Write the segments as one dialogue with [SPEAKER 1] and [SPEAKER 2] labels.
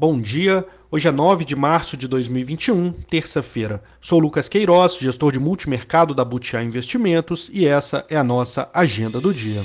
[SPEAKER 1] Bom dia, hoje é 9 de março de 2021, terça-feira. Sou Lucas Queiroz, gestor de multimercado da Butiá Investimentos e essa é a nossa agenda do dia.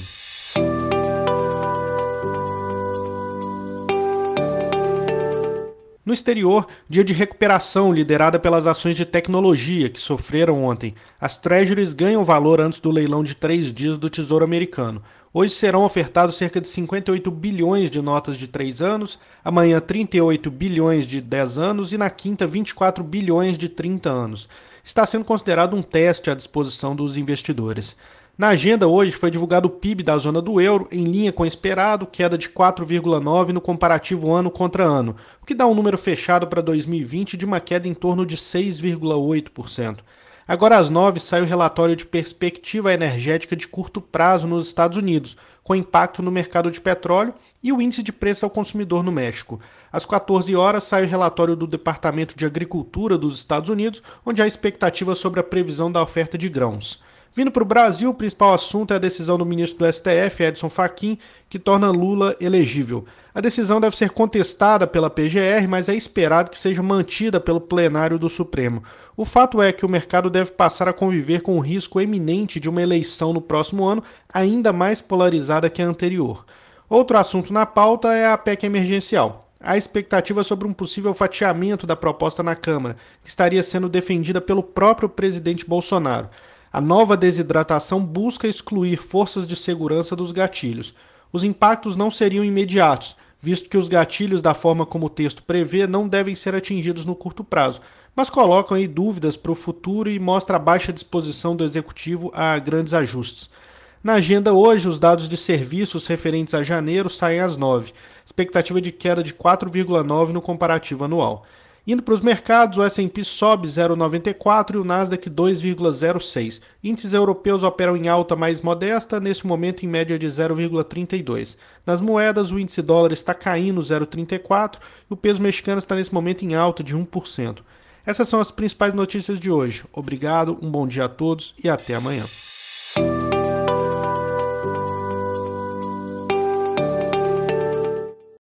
[SPEAKER 1] No exterior, dia de recuperação liderada pelas ações de tecnologia que sofreram ontem. As treasuries ganham valor antes do leilão de três dias do Tesouro Americano. Hoje serão ofertados cerca de 58 bilhões de notas de 3 anos, amanhã 38 bilhões de 10 anos e na quinta 24 bilhões de 30 anos. Está sendo considerado um teste à disposição dos investidores. Na agenda hoje foi divulgado o PIB da zona do euro, em linha com o esperado, queda de 4,9% no comparativo ano contra ano, o que dá um número fechado para 2020 de uma queda em torno de 6,8%. Agora às 9 sai o relatório de perspectiva energética de curto prazo nos Estados Unidos, com impacto no mercado de petróleo e o índice de preço ao consumidor no México. Às 14 horas sai o relatório do Departamento de Agricultura dos Estados Unidos, onde há expectativa sobre a previsão da oferta de grãos. Vindo para o Brasil, o principal assunto é a decisão do ministro do STF, Edson Fachin, que torna Lula elegível. A decisão deve ser contestada pela PGR, mas é esperado que seja mantida pelo plenário do Supremo. O fato é que o mercado deve passar a conviver com o risco eminente de uma eleição no próximo ano ainda mais polarizada que a anterior. Outro assunto na pauta é a PEC emergencial. Há expectativa sobre um possível fatiamento da proposta na Câmara, que estaria sendo defendida pelo próprio presidente Bolsonaro. A nova desidratação busca excluir forças de segurança dos gatilhos. Os impactos não seriam imediatos, visto que os gatilhos, da forma como o texto prevê, não devem ser atingidos no curto prazo, mas colocam aí dúvidas para o futuro e mostra a baixa disposição do executivo a grandes ajustes. Na agenda hoje, os dados de serviços referentes a janeiro saem às 9, expectativa de queda de 4,9 no comparativo anual. Indo para os mercados, o S&P sobe 0,94 e o Nasdaq 2,06. Índices europeus operam em alta mais modesta, nesse momento em média de 0,32. Nas moedas, o índice dólar está caindo 0,34 e o peso mexicano está nesse momento em alta de 1%. Essas são as principais notícias de hoje. Obrigado, um bom dia a todos e até amanhã.